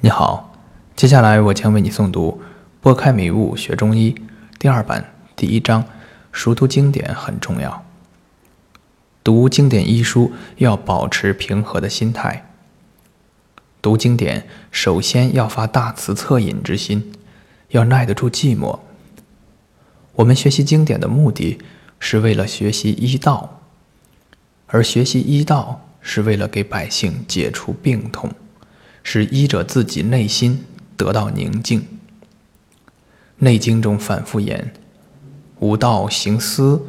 你好，接下来我将为你诵读《拨开迷雾学中医》第二版第一章：熟读经典很重要。读经典医书要保持平和的心态。读经典首先要发大慈恻隐之心，要耐得住寂寞。我们学习经典的目的是为了学习医道，而学习医道是为了给百姓解除病痛。使医者自己内心得到宁静。《内经》中反复言：“无道行思，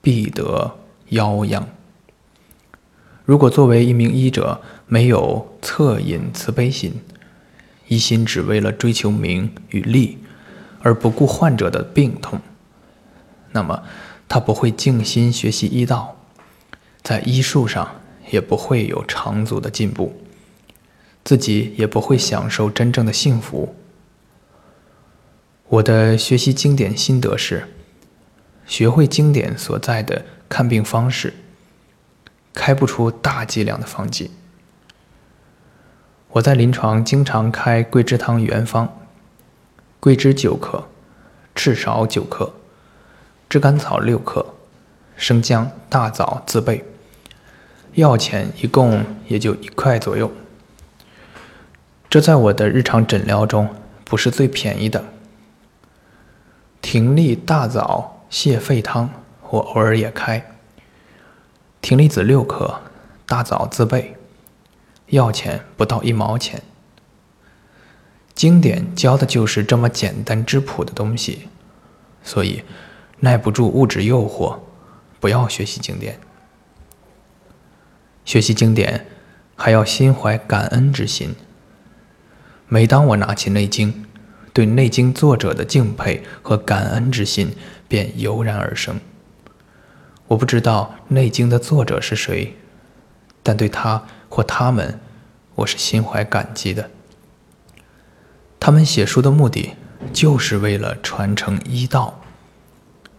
必得夭殃。”如果作为一名医者没有恻隐慈悲心，一心只为了追求名与利，而不顾患者的病痛，那么他不会静心学习医道，在医术上也不会有长足的进步。自己也不会享受真正的幸福。我的学习经典心得是：学会经典所在的看病方式，开不出大剂量的方剂。我在临床经常开桂枝汤原方：桂枝九克，赤芍九克，炙甘草六克，生姜、大枣自备。药钱一共也就一块左右。这在我的日常诊疗中不是最便宜的。葶苈大枣泻肺汤，我偶尔也开。葶苈子六克，大枣自备，药钱不到一毛钱。经典教的就是这么简单质朴的东西，所以耐不住物质诱惑，不要学习经典。学习经典还要心怀感恩之心。每当我拿起《内经》，对《内经》作者的敬佩和感恩之心便油然而生。我不知道《内经》的作者是谁，但对他或他们，我是心怀感激的。他们写书的目的，就是为了传承医道，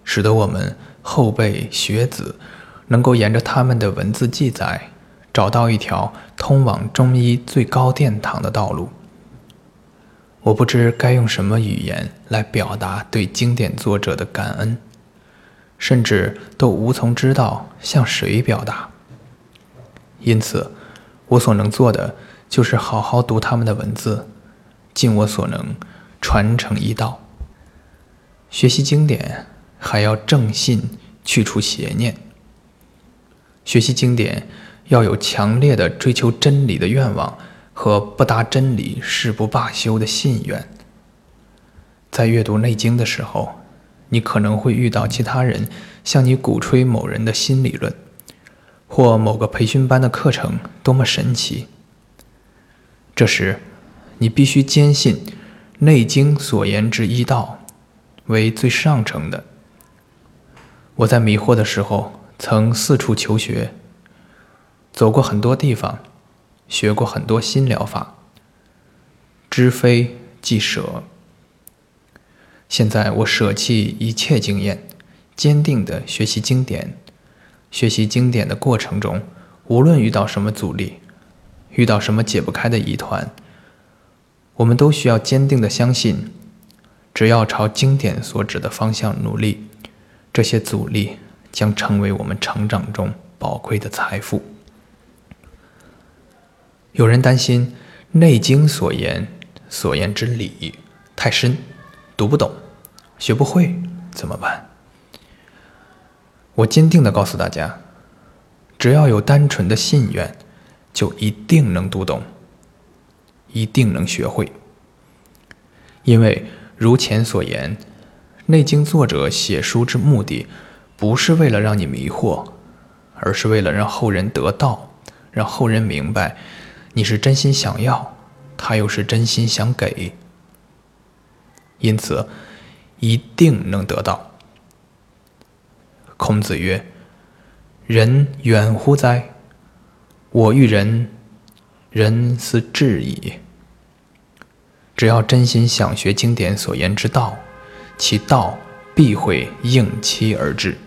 使得我们后辈学子能够沿着他们的文字记载，找到一条通往中医最高殿堂的道路。我不知该用什么语言来表达对经典作者的感恩，甚至都无从知道向谁表达。因此，我所能做的就是好好读他们的文字，尽我所能传承医道。学习经典还要正信，去除邪念。学习经典要有强烈的追求真理的愿望。和不达真理誓不罢休的信愿。在阅读《内经》的时候，你可能会遇到其他人向你鼓吹某人的新理论，或某个培训班的课程多么神奇。这时，你必须坚信《内经》所言之医道为最上乘的。我在迷惑的时候，曾四处求学，走过很多地方。学过很多新疗法，知非即舍。现在我舍弃一切经验，坚定的学习经典。学习经典的过程中，无论遇到什么阻力，遇到什么解不开的疑团，我们都需要坚定的相信，只要朝经典所指的方向努力，这些阻力将成为我们成长中宝贵的财富。有人担心《内经》所言所言之理太深，读不懂，学不会怎么办？我坚定的告诉大家，只要有单纯的信愿，就一定能读懂，一定能学会。因为如前所言，《内经》作者写书之目的，不是为了让你迷惑，而是为了让后人得道，让后人明白。你是真心想要，他又是真心想给，因此一定能得到。孔子曰：“人远乎哉？我欲人，人斯至矣。”只要真心想学经典所言之道，其道必会应期而至。